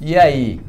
E aí?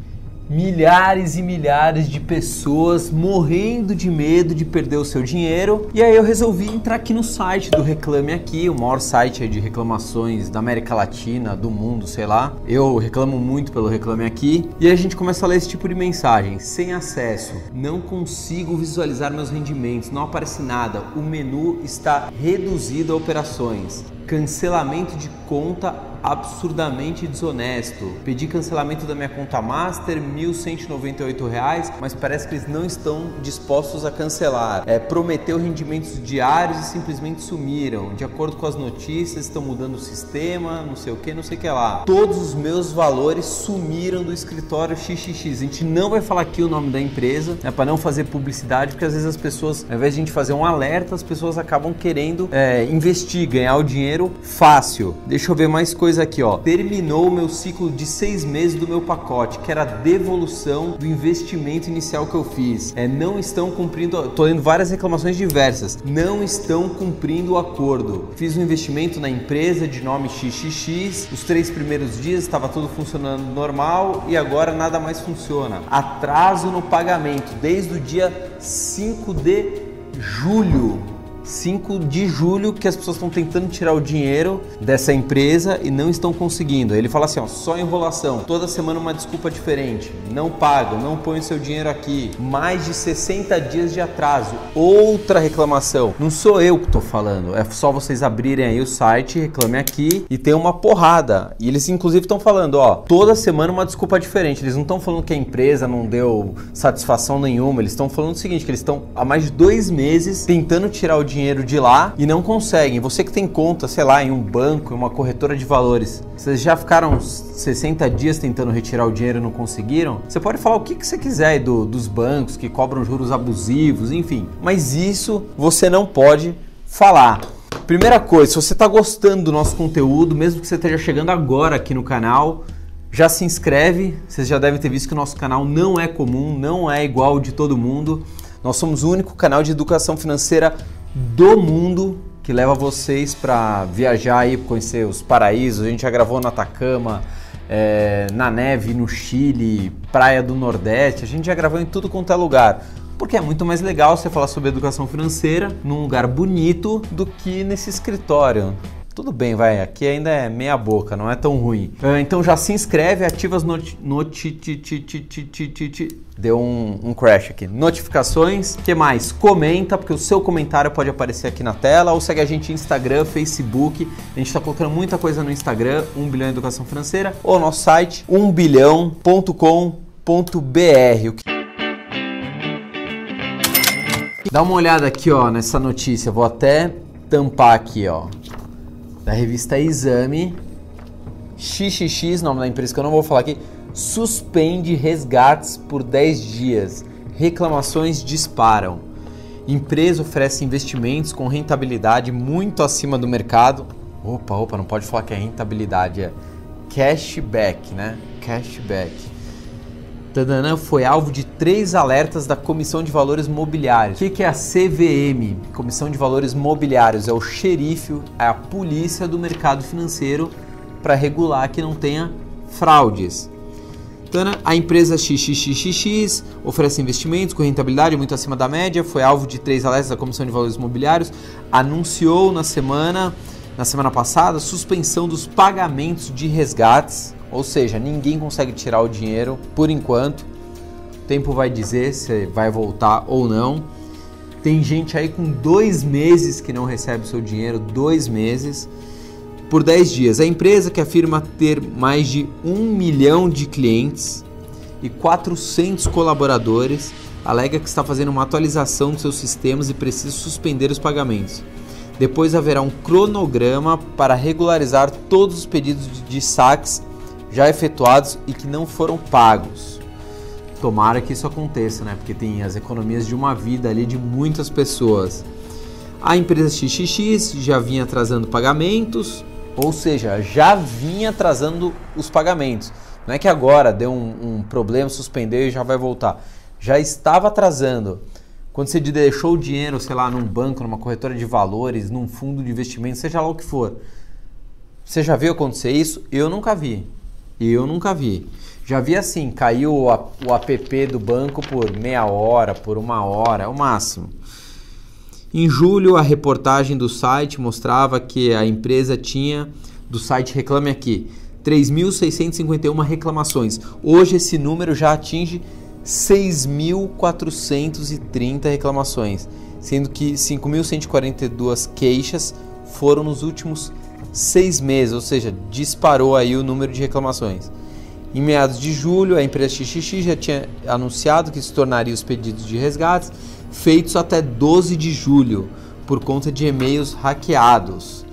milhares e milhares de pessoas morrendo de medo de perder o seu dinheiro. E aí eu resolvi entrar aqui no site do Reclame Aqui, o maior site de reclamações da América Latina, do mundo, sei lá. Eu reclamo muito pelo Reclame Aqui. E a gente começa a ler esse tipo de mensagem. Sem acesso, não consigo visualizar meus rendimentos, não aparece nada, o menu está reduzido a operações. Cancelamento de conta absurdamente desonesto. Pedi cancelamento da minha conta master, R$ 1.198, mas parece que eles não estão dispostos a cancelar. É, prometeu rendimentos diários e simplesmente sumiram. De acordo com as notícias, estão mudando o sistema, não sei o que, não sei o que lá. Todos os meus valores sumiram do escritório XXX. A gente não vai falar aqui o nome da empresa, é para não fazer publicidade, porque às vezes as pessoas, ao invés de a gente fazer um alerta, as pessoas acabam querendo é, investir, ganhar o dinheiro fácil. Deixa eu ver mais coisas aqui, ó. Terminou o meu ciclo de seis meses do meu pacote, que era a devolução do investimento inicial que eu fiz. É, não estão cumprindo, tô lendo várias reclamações diversas. Não estão cumprindo o acordo. Fiz um investimento na empresa de nome XXX. Os três primeiros dias estava tudo funcionando normal e agora nada mais funciona. Atraso no pagamento desde o dia 5 de julho 5 de julho que as pessoas estão tentando tirar o dinheiro dessa empresa e não estão conseguindo. Ele fala assim, ó, só enrolação, toda semana uma desculpa diferente, não pago, não põe o seu dinheiro aqui, mais de 60 dias de atraso, outra reclamação. Não sou eu que estou falando, é só vocês abrirem aí o site, reclame aqui e tem uma porrada. E eles inclusive estão falando, ó, toda semana uma desculpa diferente. Eles não estão falando que a empresa não deu satisfação nenhuma, eles estão falando o seguinte, que eles estão há mais de dois meses tentando tirar o dinheiro dinheiro de lá e não conseguem. Você que tem conta, sei lá, em um banco, em uma corretora de valores, vocês já ficaram 60 dias tentando retirar o dinheiro e não conseguiram? Você pode falar o que, que você quiser do, dos bancos que cobram juros abusivos, enfim. Mas isso você não pode falar. Primeira coisa, se você está gostando do nosso conteúdo, mesmo que você esteja chegando agora aqui no canal, já se inscreve. Vocês já devem ter visto que o nosso canal não é comum, não é igual de todo mundo. Nós somos o único canal de educação financeira do mundo que leva vocês para viajar aí, conhecer os paraísos. A gente já gravou na Atacama, é, na neve no Chile, praia do Nordeste. A gente já gravou em tudo quanto é lugar. Porque é muito mais legal você falar sobre educação financeira num lugar bonito do que nesse escritório. Tudo bem, vai, aqui ainda é meia boca, não é tão ruim. Ah, então já se inscreve, ativa as noti... noti Deu um, um, crash aqui. Notificações, que mais? Comenta, porque o seu comentário pode aparecer aqui na tela, ou segue a gente Instagram, Facebook. A gente está colocando muita coisa no Instagram, 1 bilhão educação financeira, ou nosso site, 1bilhão.com.br. Dá uma olhada aqui, ó, nessa notícia. Vou até tampar aqui, ó da revista Exame, XXX, nome da empresa que eu não vou falar aqui, suspende resgates por 10 dias. Reclamações disparam. Empresa oferece investimentos com rentabilidade muito acima do mercado. Opa, opa, não pode falar que é rentabilidade, é cashback, né? Cashback. Tadanã foi alvo de três alertas da Comissão de Valores Mobiliários. O que é a CVM? Comissão de Valores Mobiliários é o xerife, é a polícia do mercado financeiro para regular que não tenha fraudes. Tana, a empresa XXXX oferece investimentos com rentabilidade muito acima da média, foi alvo de três alertas da Comissão de Valores Mobiliários, anunciou na semana, na semana passada, suspensão dos pagamentos de resgates ou seja, ninguém consegue tirar o dinheiro por enquanto. O tempo vai dizer se vai voltar ou não. Tem gente aí com dois meses que não recebe seu dinheiro, dois meses, por 10 dias. A empresa que afirma ter mais de um milhão de clientes e 400 colaboradores alega que está fazendo uma atualização dos seus sistemas e precisa suspender os pagamentos. Depois haverá um cronograma para regularizar todos os pedidos de saques já efetuados e que não foram pagos. Tomara que isso aconteça, né? Porque tem as economias de uma vida ali de muitas pessoas. A empresa XXX já vinha atrasando pagamentos, ou seja, já vinha atrasando os pagamentos. Não é que agora deu um, um problema, suspendeu e já vai voltar. Já estava atrasando. Quando você deixou o dinheiro, sei lá, num banco, numa corretora de valores, num fundo de investimento, seja lá o que for. Você já viu acontecer isso? Eu nunca vi. Eu nunca vi. Já vi assim, caiu o, o app do banco por meia hora, por uma hora, é o máximo. Em julho, a reportagem do site mostrava que a empresa tinha, do site Reclame Aqui, 3.651 reclamações. Hoje esse número já atinge 6.430 reclamações, sendo que 5.142 queixas foram nos últimos seis meses, ou seja, disparou aí o número de reclamações. Em meados de julho, a empresa XXX já tinha anunciado que se tornaria os pedidos de resgates feitos até 12 de julho por conta de e-mails hackeados.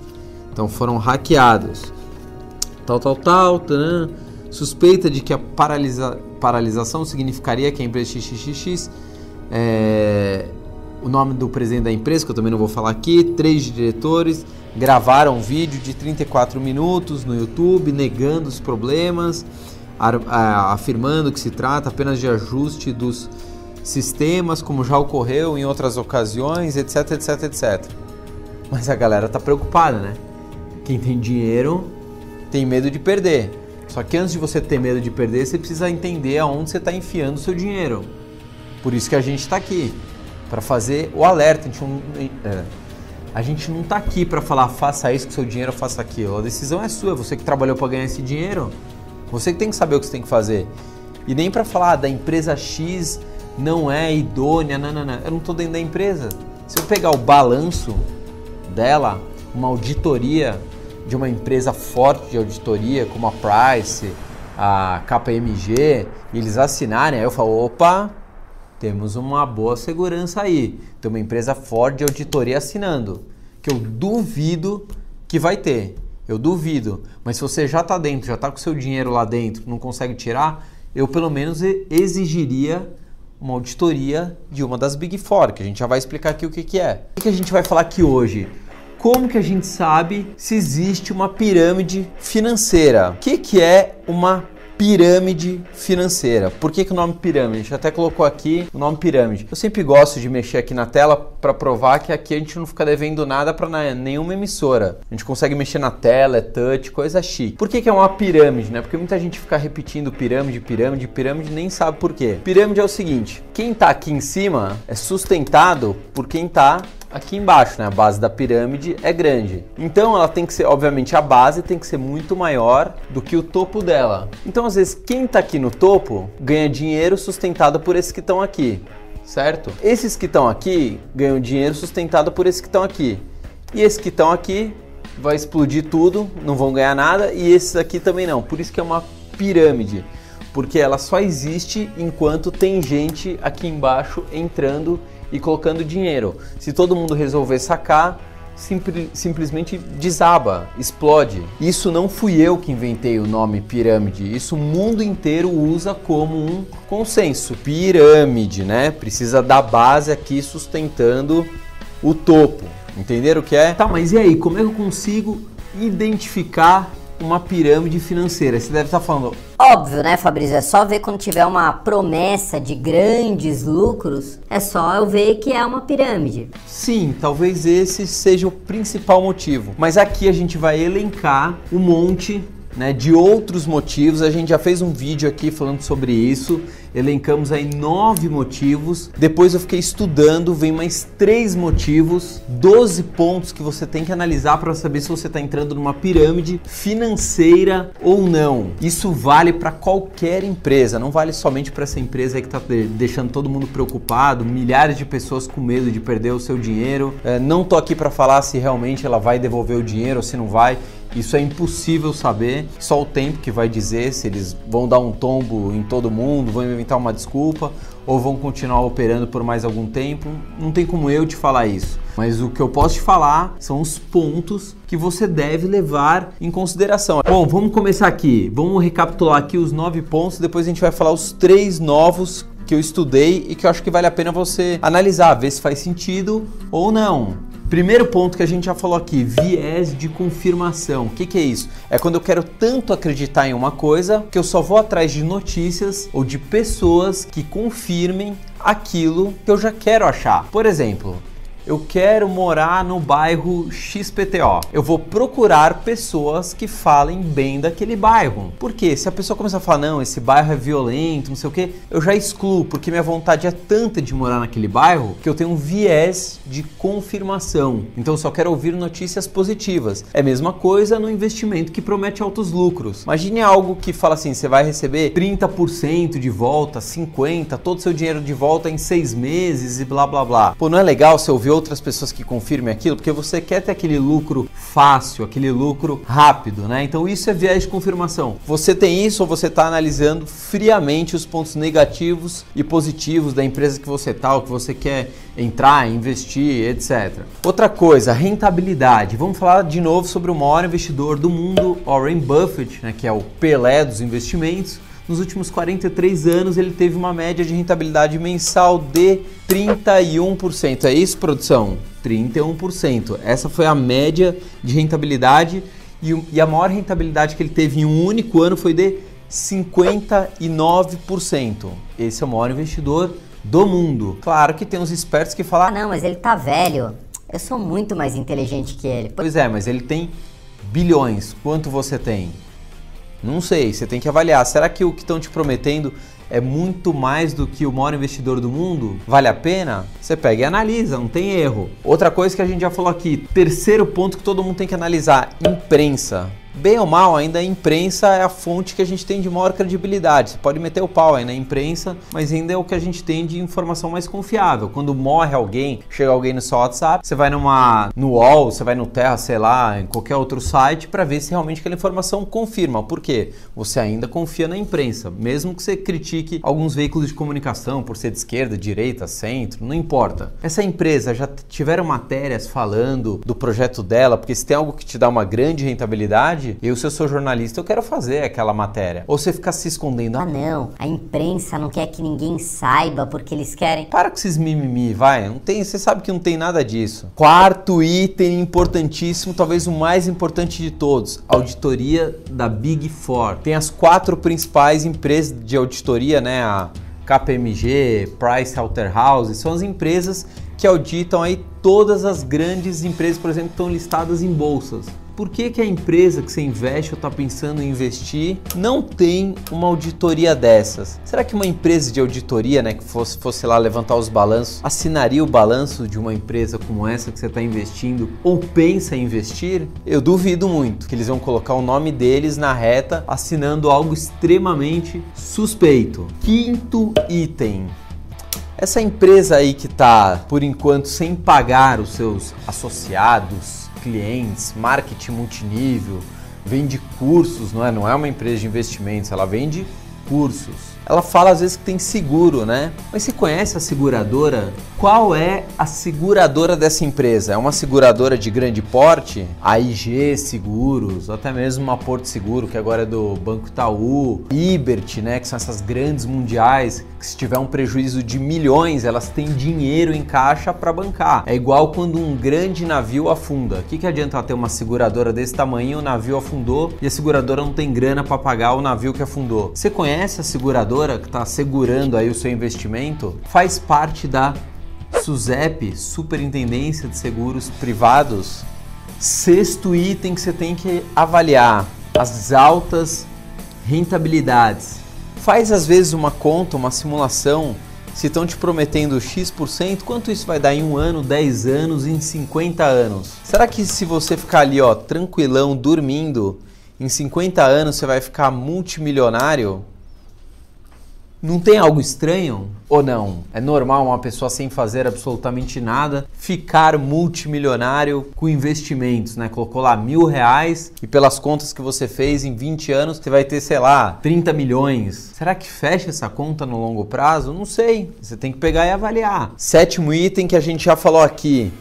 Então foram hackeados. Tal, tal, tal. Suspeita de que a paralisa, paralisação significaria que a empresa XXX, é, o nome do presidente da empresa, que eu também não vou falar aqui, três diretores, gravaram um vídeo de 34 minutos no YouTube negando os problemas afirmando que se trata apenas de ajuste dos sistemas, como já ocorreu em outras ocasiões, etc, etc, etc. Mas a galera tá preocupada, né? Quem tem dinheiro tem medo de perder. Só que antes de você ter medo de perder, você precisa entender aonde você está enfiando o seu dinheiro. Por isso que a gente está aqui, para fazer o alerta. A gente é, a gente não está aqui para falar faça isso com seu dinheiro, faça aquilo. A decisão é sua, você que trabalhou para ganhar esse dinheiro. Você tem que saber o que você tem que fazer. E nem para falar ah, da empresa X não é idônea, não, não, não. Eu não estou dentro da empresa. Se eu pegar o balanço dela, uma auditoria de uma empresa forte de auditoria, como a Price, a KPMG, e eles assinarem, aí eu falo, opa, temos uma boa segurança aí. Tem uma empresa forte de auditoria assinando, que eu duvido que vai ter. Eu duvido. Mas se você já está dentro, já está com seu dinheiro lá dentro, não consegue tirar, eu pelo menos exigiria uma auditoria de uma das Big Four, que a gente já vai explicar aqui o que, que é. O que a gente vai falar aqui hoje? Como que a gente sabe se existe uma pirâmide financeira? O que, que é uma pirâmide financeira. Por que, que o nome pirâmide? A gente até colocou aqui o nome pirâmide. Eu sempre gosto de mexer aqui na tela para provar que aqui a gente não fica devendo nada para nenhuma emissora. A gente consegue mexer na tela, é touch, coisa chique. Por que, que é uma pirâmide, né? Porque muita gente fica repetindo pirâmide, pirâmide, pirâmide, nem sabe por quê. Pirâmide é o seguinte: quem está aqui em cima é sustentado por quem está aqui embaixo, né? A base da pirâmide é grande. Então ela tem que ser, obviamente, a base tem que ser muito maior do que o topo dela. Então, às vezes, quem está aqui no topo ganha dinheiro sustentado por esses que estão aqui, certo? Esses que estão aqui ganham dinheiro sustentado por esses que estão aqui. E esses que estão aqui vai explodir tudo, não vão ganhar nada, e esses aqui também não. Por isso que é uma pirâmide porque ela só existe enquanto tem gente aqui embaixo entrando e colocando dinheiro. Se todo mundo resolver sacar, simplesmente desaba, explode. Isso não fui eu que inventei o nome pirâmide, isso o mundo inteiro usa como um consenso. Pirâmide, né? Precisa da base aqui sustentando o topo. Entenderam o que é? Tá, mas e aí, como é que eu consigo identificar uma pirâmide financeira. Você deve estar falando. Óbvio, né, Fabrício? É só ver quando tiver uma promessa de grandes lucros, é só eu ver que é uma pirâmide. Sim, talvez esse seja o principal motivo. Mas aqui a gente vai elencar um monte né, de outros motivos. A gente já fez um vídeo aqui falando sobre isso elencamos aí nove motivos. Depois eu fiquei estudando, vem mais três motivos, 12 pontos que você tem que analisar para saber se você está entrando numa pirâmide financeira ou não. Isso vale para qualquer empresa, não vale somente para essa empresa que está deixando todo mundo preocupado, milhares de pessoas com medo de perder o seu dinheiro. É, não tô aqui para falar se realmente ela vai devolver o dinheiro ou se não vai. Isso é impossível saber, só o tempo que vai dizer se eles vão dar um tombo em todo mundo, vão inventar uma desculpa ou vão continuar operando por mais algum tempo. Não tem como eu te falar isso. Mas o que eu posso te falar são os pontos que você deve levar em consideração. Bom, vamos começar aqui. Vamos recapitular aqui os nove pontos. Depois a gente vai falar os três novos que eu estudei e que eu acho que vale a pena você analisar, ver se faz sentido ou não. Primeiro ponto que a gente já falou aqui, viés de confirmação. O que, que, é isso? É quando eu quero tanto acreditar em uma coisa que eu só vou atrás de notícias ou de pessoas que confirmem aquilo que eu já quero achar. Por exemplo, eu quero morar no bairro XPTO. Eu vou procurar pessoas que falem bem daquele bairro. Porque se a pessoa começar a falar, não, esse bairro é violento, não sei o que, eu já excluo, porque minha vontade é tanta de morar naquele bairro que eu tenho um viés de confirmação. Então eu só quero ouvir notícias positivas. É a mesma coisa no investimento que promete altos lucros. Imagine algo que fala assim: você vai receber 30% de volta, 50%, todo seu dinheiro de volta em seis meses e blá blá blá. Pô, não é legal você ouvir outras pessoas que confirmem aquilo, porque você quer ter aquele lucro fácil, aquele lucro rápido, né? Então isso é viés de confirmação. Você tem isso ou você está analisando friamente os pontos negativos e positivos da empresa que você está, ou que você quer entrar, investir, etc. Outra coisa, rentabilidade. Vamos falar de novo sobre o maior investidor do mundo, Warren Buffett, né, que é o Pelé dos investimentos. Nos últimos 43 anos, ele teve uma média de rentabilidade mensal de 31%. É isso, produção? 31%. Essa foi a média de rentabilidade e a maior rentabilidade que ele teve em um único ano foi de 59%. Esse é o maior investidor do mundo. Claro que tem uns espertos que falam: ah, não, mas ele tá velho. Eu sou muito mais inteligente que ele. Pois é, mas ele tem bilhões. Quanto você tem? Não sei, você tem que avaliar. Será que o que estão te prometendo é muito mais do que o maior investidor do mundo? Vale a pena? Você pega e analisa, não tem erro. Outra coisa que a gente já falou aqui, terceiro ponto que todo mundo tem que analisar: imprensa bem ou mal, ainda a imprensa é a fonte que a gente tem de maior credibilidade. Você pode meter o pau aí na imprensa, mas ainda é o que a gente tem de informação mais confiável. Quando morre alguém, chega alguém no seu WhatsApp, você vai numa no UOL, você vai no Terra, sei lá, em qualquer outro site para ver se realmente aquela informação confirma. Por quê? Você ainda confia na imprensa, mesmo que você critique alguns veículos de comunicação por ser de esquerda, direita, centro, não importa. Essa empresa já tiveram matérias falando do projeto dela, porque se tem algo que te dá uma grande rentabilidade, verdade, eu, se eu sou jornalista, eu quero fazer aquela matéria. Ou você fica se escondendo. Ah, não. A imprensa não quer que ninguém saiba porque eles querem. Para com esses mimimi, vai. Não tem, você sabe que não tem nada disso. Quarto item importantíssimo, talvez o mais importante de todos: auditoria da Big Four. Tem as quatro principais empresas de auditoria, né? A KPMG, Price Waterhouse, são as empresas que auditam aí todas as grandes empresas, por exemplo, que estão listadas em bolsas. Por que, que a empresa que você investe ou está pensando em investir não tem uma auditoria dessas? Será que uma empresa de auditoria, né, que fosse, fosse lá levantar os balanços, assinaria o balanço de uma empresa como essa que você está investindo ou pensa em investir? Eu duvido muito que eles vão colocar o nome deles na reta assinando algo extremamente suspeito. Quinto item. Essa empresa aí que está, por enquanto, sem pagar os seus associados, clientes, marketing multinível, vende cursos, não é? Não é uma empresa de investimentos, ela vende cursos ela fala às vezes que tem seguro, né? Mas você conhece a seguradora? Qual é a seguradora dessa empresa? É uma seguradora de grande porte? A IG Seguros, ou até mesmo uma Porto Seguro, que agora é do Banco Itaú, Ibert, né? Que são essas grandes mundiais, que se tiver um prejuízo de milhões, elas têm dinheiro em caixa para bancar. É igual quando um grande navio afunda. O que, que adianta ter uma seguradora desse tamanho, o navio afundou e a seguradora não tem grana para pagar o navio que afundou? Você conhece a seguradora? Seguradora que está segurando aí o seu investimento faz parte da SUSEP, Superintendência de Seguros Privados. Sexto item que você tem que avaliar: as altas rentabilidades. Faz às vezes uma conta, uma simulação. Se estão te prometendo X%, quanto isso vai dar em um ano, 10 anos, em 50 anos? Será que se você ficar ali, ó, tranquilão, dormindo, em 50 anos você vai ficar multimilionário? Não tem algo estranho ou não? É normal uma pessoa sem fazer absolutamente nada ficar multimilionário com investimentos, né? Colocou lá mil reais e pelas contas que você fez em 20 anos você vai ter, sei lá, 30 milhões. Será que fecha essa conta no longo prazo? Não sei. Você tem que pegar e avaliar. Sétimo item que a gente já falou aqui: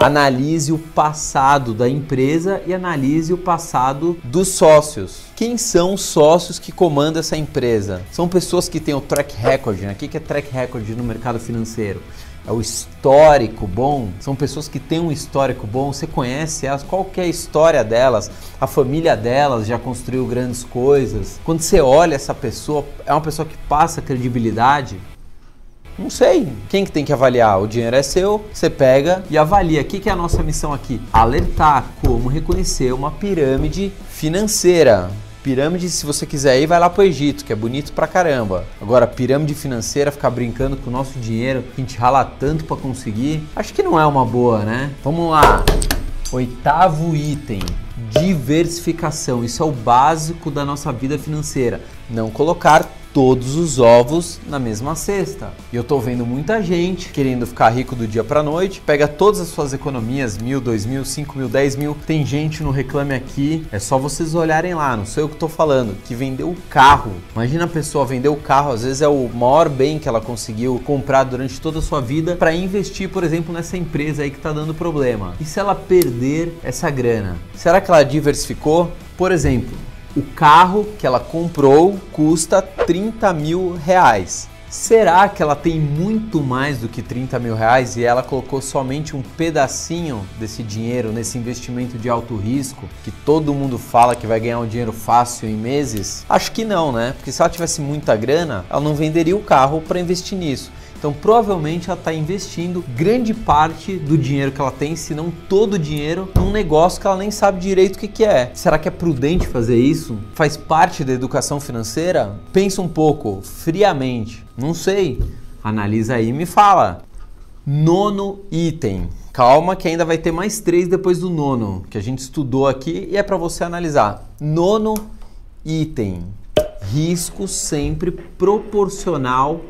analise o passado da empresa e analise o passado dos sócios. Quem são os sócios que comandam essa empresa? São pessoas que têm o track record. Né? O que é track record no mercado financeiro? É o histórico bom. São pessoas que têm um histórico bom. Você conhece elas? Qual é a história delas? A família delas já construiu grandes coisas. Quando você olha essa pessoa, é uma pessoa que passa credibilidade. Não sei. Quem que tem que avaliar? O dinheiro é seu, você pega e avalia. O que, que é a nossa missão aqui? Alertar como reconhecer uma pirâmide financeira. Pirâmide, se você quiser ir, vai lá pro Egito, que é bonito pra caramba. Agora, pirâmide financeira, ficar brincando com o nosso dinheiro, que a gente rala tanto para conseguir, acho que não é uma boa, né? Vamos lá. Oitavo item: diversificação. Isso é o básico da nossa vida financeira. Não colocar todos os ovos na mesma cesta. E eu tô vendo muita gente querendo ficar rico do dia para noite, pega todas as suas economias, mil, dois mil, cinco mil, dez mil. Tem gente no Reclame Aqui, é só vocês olharem lá, não sei o que tô falando, que vendeu o carro. Imagina a pessoa vender o carro, às vezes é o maior bem que ela conseguiu comprar durante toda a sua vida para investir, por exemplo, nessa empresa aí que tá dando problema. E se ela perder essa grana? Será que ela diversificou? Por exemplo, o carro que ela comprou custa 30 mil reais. Será que ela tem muito mais do que 30 mil reais e ela colocou somente um pedacinho desse dinheiro nesse investimento de alto risco que todo mundo fala que vai ganhar um dinheiro fácil em meses? Acho que não, né? Porque se ela tivesse muita grana, ela não venderia o carro para investir nisso. Então, provavelmente ela está investindo grande parte do dinheiro que ela tem, se não todo o dinheiro, num negócio que ela nem sabe direito o que, que é. Será que é prudente fazer isso? Faz parte da educação financeira? Pensa um pouco, friamente. Não sei. Analisa aí e me fala. Nono item. Calma que ainda vai ter mais três depois do nono, que a gente estudou aqui e é para você analisar. Nono item. Risco sempre proporcional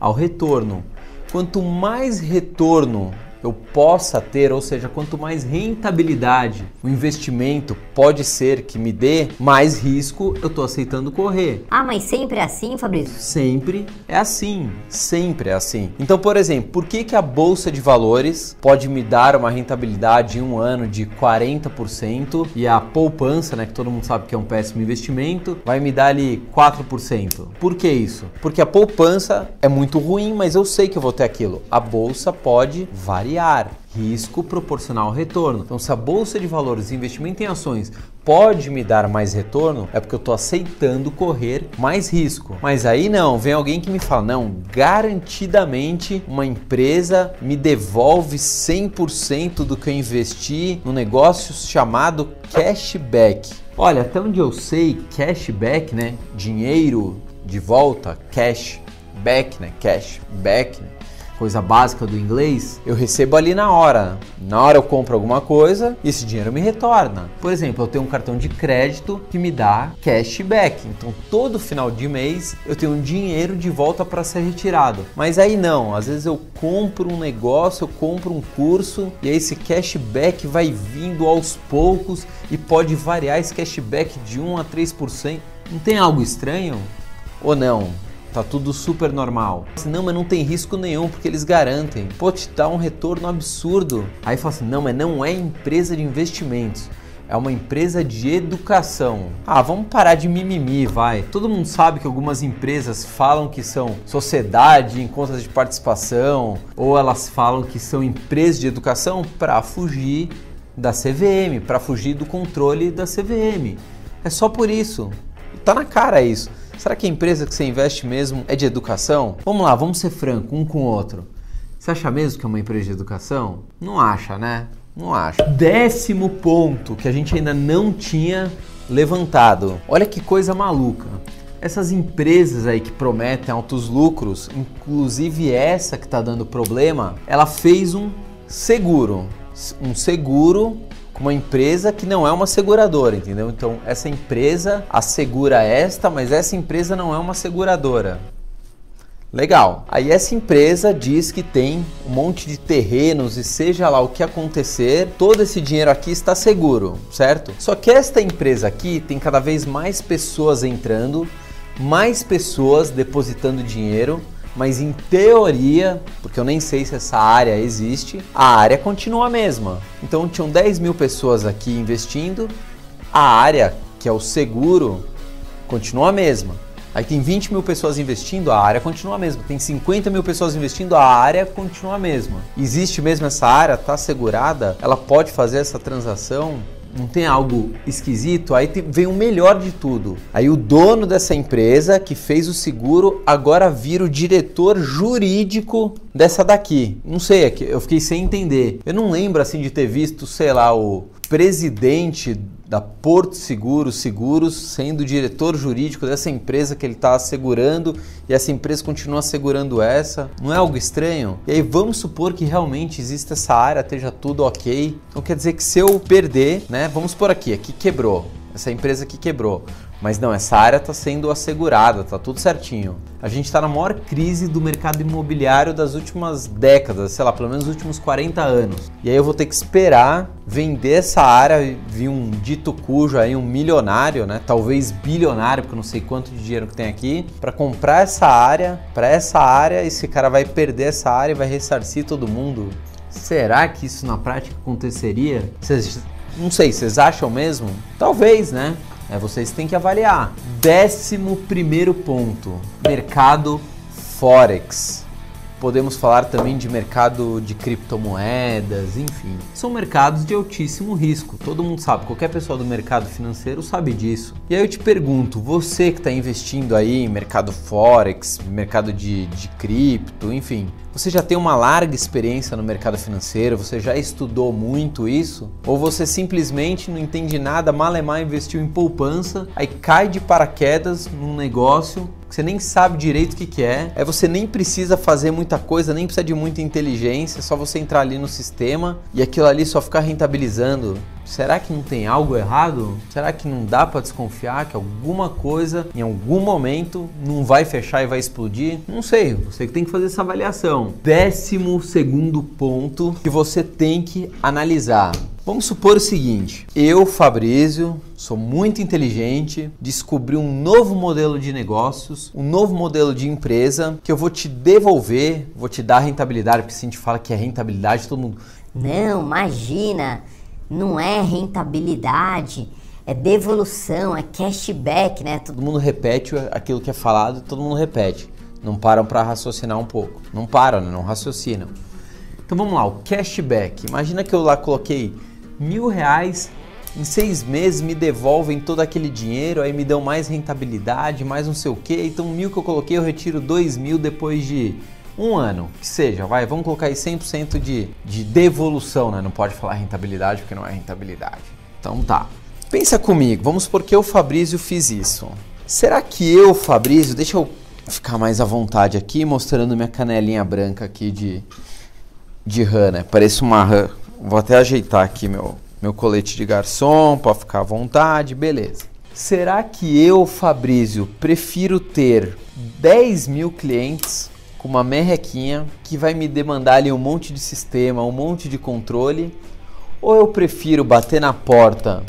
ao retorno. Quanto mais retorno eu possa ter, ou seja, quanto mais rentabilidade o investimento pode ser que me dê, mais risco eu estou aceitando correr. Ah, mas sempre é assim, Fabrício? Sempre é assim, sempre é assim. Então, por exemplo, por que, que a bolsa de valores pode me dar uma rentabilidade em um ano de 40% e a poupança, né, que todo mundo sabe que é um péssimo investimento, vai me dar ali 4%? Por que isso? Porque a poupança é muito ruim, mas eu sei que eu vou ter aquilo. A bolsa pode variar variar, risco proporcional ao retorno. Então, se a bolsa de valores investimento em ações pode me dar mais retorno, é porque eu estou aceitando correr mais risco. Mas aí não, vem alguém que me fala: não, garantidamente uma empresa me devolve 100% do que eu investi no negócio chamado cashback. Olha, até onde eu sei, cashback, né? Dinheiro de volta, cashback, né? Cashback, né? Coisa básica do inglês, eu recebo ali na hora. Na hora eu compro alguma coisa e esse dinheiro me retorna. Por exemplo, eu tenho um cartão de crédito que me dá cashback. Então, todo final de mês eu tenho um dinheiro de volta para ser retirado. Mas aí não, às vezes eu compro um negócio, eu compro um curso e aí esse cashback vai vindo aos poucos e pode variar esse cashback de 1 a 3%. Não tem algo estranho? Ou não? Tá tudo super normal. Assim, não, mas não tem risco nenhum, porque eles garantem. Pô, te dá um retorno absurdo. Aí fala assim, não, mas não é empresa de investimentos. É uma empresa de educação. Ah, vamos parar de mimimi, vai. Todo mundo sabe que algumas empresas falam que são sociedade em contas de participação, ou elas falam que são empresas de educação para fugir da CVM, para fugir do controle da CVM. É só por isso. Tá na cara isso. Será que a empresa que você investe mesmo é de educação? Vamos lá, vamos ser franco um com o outro. Você acha mesmo que é uma empresa de educação? Não acha, né? Não acha. Décimo ponto que a gente ainda não tinha levantado. Olha que coisa maluca. Essas empresas aí que prometem altos lucros, inclusive essa que está dando problema, ela fez um seguro. Um seguro com uma empresa que não é uma seguradora, entendeu? Então essa empresa assegura esta, mas essa empresa não é uma seguradora. Legal. Aí essa empresa diz que tem um monte de terrenos e seja lá o que acontecer, todo esse dinheiro aqui está seguro, certo? Só que esta empresa aqui tem cada vez mais pessoas entrando, mais pessoas depositando dinheiro mas em teoria, porque eu nem sei se essa área existe, a área continua a mesma. Então tinham 10 mil pessoas aqui investindo, a área, que é o seguro, continua a mesma. Aí tem 20 mil pessoas investindo, a área continua a mesma. Tem 50 mil pessoas investindo, a área continua a mesma. Existe mesmo essa área, está segurada, ela pode fazer essa transação Não tem algo esquisito? Aí vem o melhor de tudo. Aí o dono dessa empresa que fez o seguro agora vira o diretor jurídico dessa daqui. Não sei, é eu fiquei sem entender. Eu não lembro assim de ter visto, sei lá, o presidente da Porto Seguro Seguros sendo diretor jurídico dessa empresa que ele está assegurando e essa empresa continua assegurando essa. Não é algo estranho? E aí vamos supor que realmente existe essa área, esteja tudo ok. Então quer dizer que se eu perder, né? Vamos por aqui, aqui quebrou. Essa empresa aqui quebrou. Mas não, essa área está sendo assegurada, está tudo certinho. A gente está na maior crise do mercado imobiliário das últimas décadas, sei lá, pelo menos os últimos 40 anos. E aí eu vou ter que esperar vender essa área, vir um dito cujo aí, um milionário, né? Talvez bilionário, porque eu não sei quanto de dinheiro que tem aqui, para comprar essa área, para essa área, esse cara vai perder essa área e vai ressarcir todo mundo. Será que isso na prática aconteceria? Vocês, não sei, vocês acham mesmo? Talvez, né? É, vocês têm que avaliar. Décimo primeiro ponto: mercado Forex. Podemos falar também de mercado de criptomoedas, enfim. São mercados de altíssimo risco. Todo mundo sabe, qualquer pessoa do mercado financeiro sabe disso. E aí eu te pergunto, você que está investindo aí em mercado Forex, mercado de, de cripto, enfim, você já tem uma larga experiência no mercado financeiro? Você já estudou muito isso? Ou você simplesmente não entende nada, malemar investiu em poupança, aí cai de paraquedas num negócio que você nem sabe direito o que, que é, aí você nem precisa fazer muita coisa, nem precisa de muita inteligência, é só você entrar ali no sistema e aquilo ali só ficar rentabilizando. Será que não tem algo errado? Será que não dá para desconfiar que alguma coisa em algum momento não vai fechar e vai explodir? Não sei, você que tem que fazer essa avaliação. Décimo segundo ponto que você tem que analisar. Vamos supor o seguinte: eu, Fabrício, sou muito inteligente, descobri um novo modelo de negócios, um novo modelo de empresa que eu vou te devolver, vou te dar rentabilidade, porque se a gente fala que é rentabilidade, todo mundo. Não, imagina! Não é rentabilidade, é devolução, é cashback, né? Todo mundo repete aquilo que é falado, todo mundo repete. Não param para raciocinar um pouco. Não param, né? não raciocinam. Então vamos lá, o cashback. Imagina que eu lá coloquei mil reais, em seis meses me devolvem todo aquele dinheiro, aí me dão mais rentabilidade, mais não sei o que. Então mil que eu coloquei eu retiro dois mil depois de um ano, que seja, vai, vamos colocar aí 100% de, de devolução, né? Não pode falar rentabilidade porque não é rentabilidade. Então tá. Pensa comigo, vamos porque eu, Fabrício, fiz isso. Será que eu, Fabrício, deixa eu ficar mais à vontade aqui, mostrando minha canelinha branca aqui de, de rã, né? Parece uma rã. Vou até ajeitar aqui meu, meu colete de garçom para ficar à vontade, beleza. Será que eu, Fabrício, prefiro ter 10 mil clientes com uma merrequinha que vai me demandar ali um monte de sistema, um monte de controle, ou eu prefiro bater na porta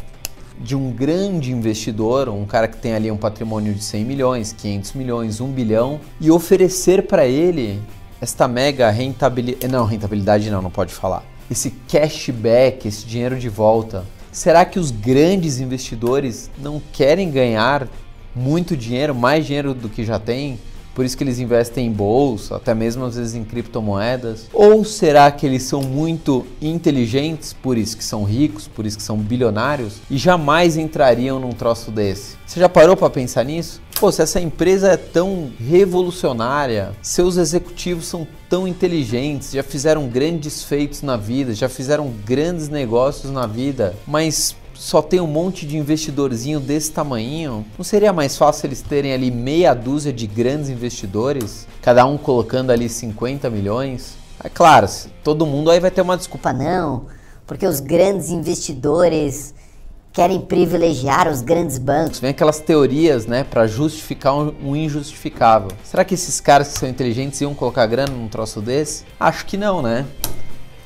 de um grande investidor, um cara que tem ali um patrimônio de 100 milhões, 500 milhões, 1 bilhão, e oferecer para ele esta mega rentabilidade, não, rentabilidade não, não pode falar. Esse cashback, esse dinheiro de volta. Será que os grandes investidores não querem ganhar muito dinheiro, mais dinheiro do que já tem? Por isso que eles investem em bolsa, até mesmo às vezes em criptomoedas? Ou será que eles são muito inteligentes, por isso que são ricos, por isso que são bilionários e jamais entrariam num troço desse? Você já parou para pensar nisso? Pô, se essa empresa é tão revolucionária, seus executivos são tão inteligentes, já fizeram grandes feitos na vida, já fizeram grandes negócios na vida, mas só tem um monte de investidorzinho desse tamanho, não seria mais fácil eles terem ali meia dúzia de grandes investidores, cada um colocando ali 50 milhões? É claro, todo mundo aí vai ter uma desculpa. Não, porque os grandes investidores querem privilegiar os grandes bancos. Vem aquelas teorias, né, para justificar um injustificável. Será que esses caras que são inteligentes iam colocar grana num troço desse? Acho que não, né?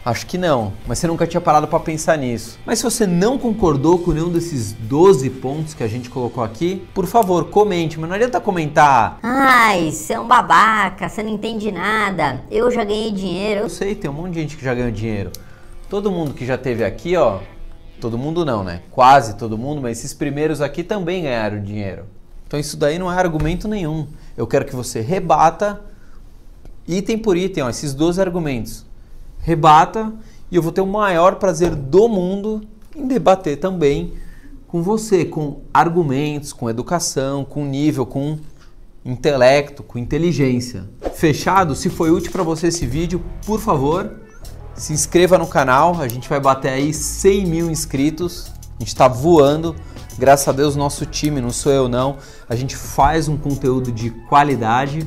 Acho que não, mas você nunca tinha parado para pensar nisso. Mas se você não concordou com nenhum desses 12 pontos que a gente colocou aqui, por favor, comente, mas não adianta comentar. Ai, você é um babaca, você não entende nada. Eu já ganhei dinheiro. Eu sei, tem um monte de gente que já ganhou dinheiro. Todo mundo que já teve aqui, ó, todo mundo não, né? Quase todo mundo, mas esses primeiros aqui também ganharam dinheiro. Então isso daí não é argumento nenhum. Eu quero que você rebata item por item, ó, esses 12 argumentos rebata e eu vou ter o maior prazer do mundo em debater também com você, com argumentos, com educação, com nível, com intelecto, com inteligência. Fechado? Se foi útil para você esse vídeo, por favor, se inscreva no canal. A gente vai bater aí 100 mil inscritos. A gente está voando. Graças a Deus, nosso time, não sou eu não. A gente faz um conteúdo de qualidade.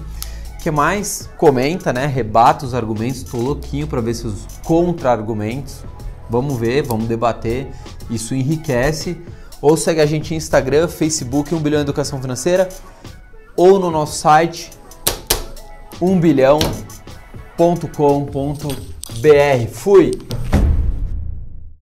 Que mais? Comenta, né? Rebata os argumentos. Estou louquinho para ver seus contra-argumentos. Vamos ver, vamos debater. Isso enriquece. Ou segue a gente no Instagram, Facebook, 1 bilhão educação financeira, ou no nosso site 1bilhão.com.br. Fui!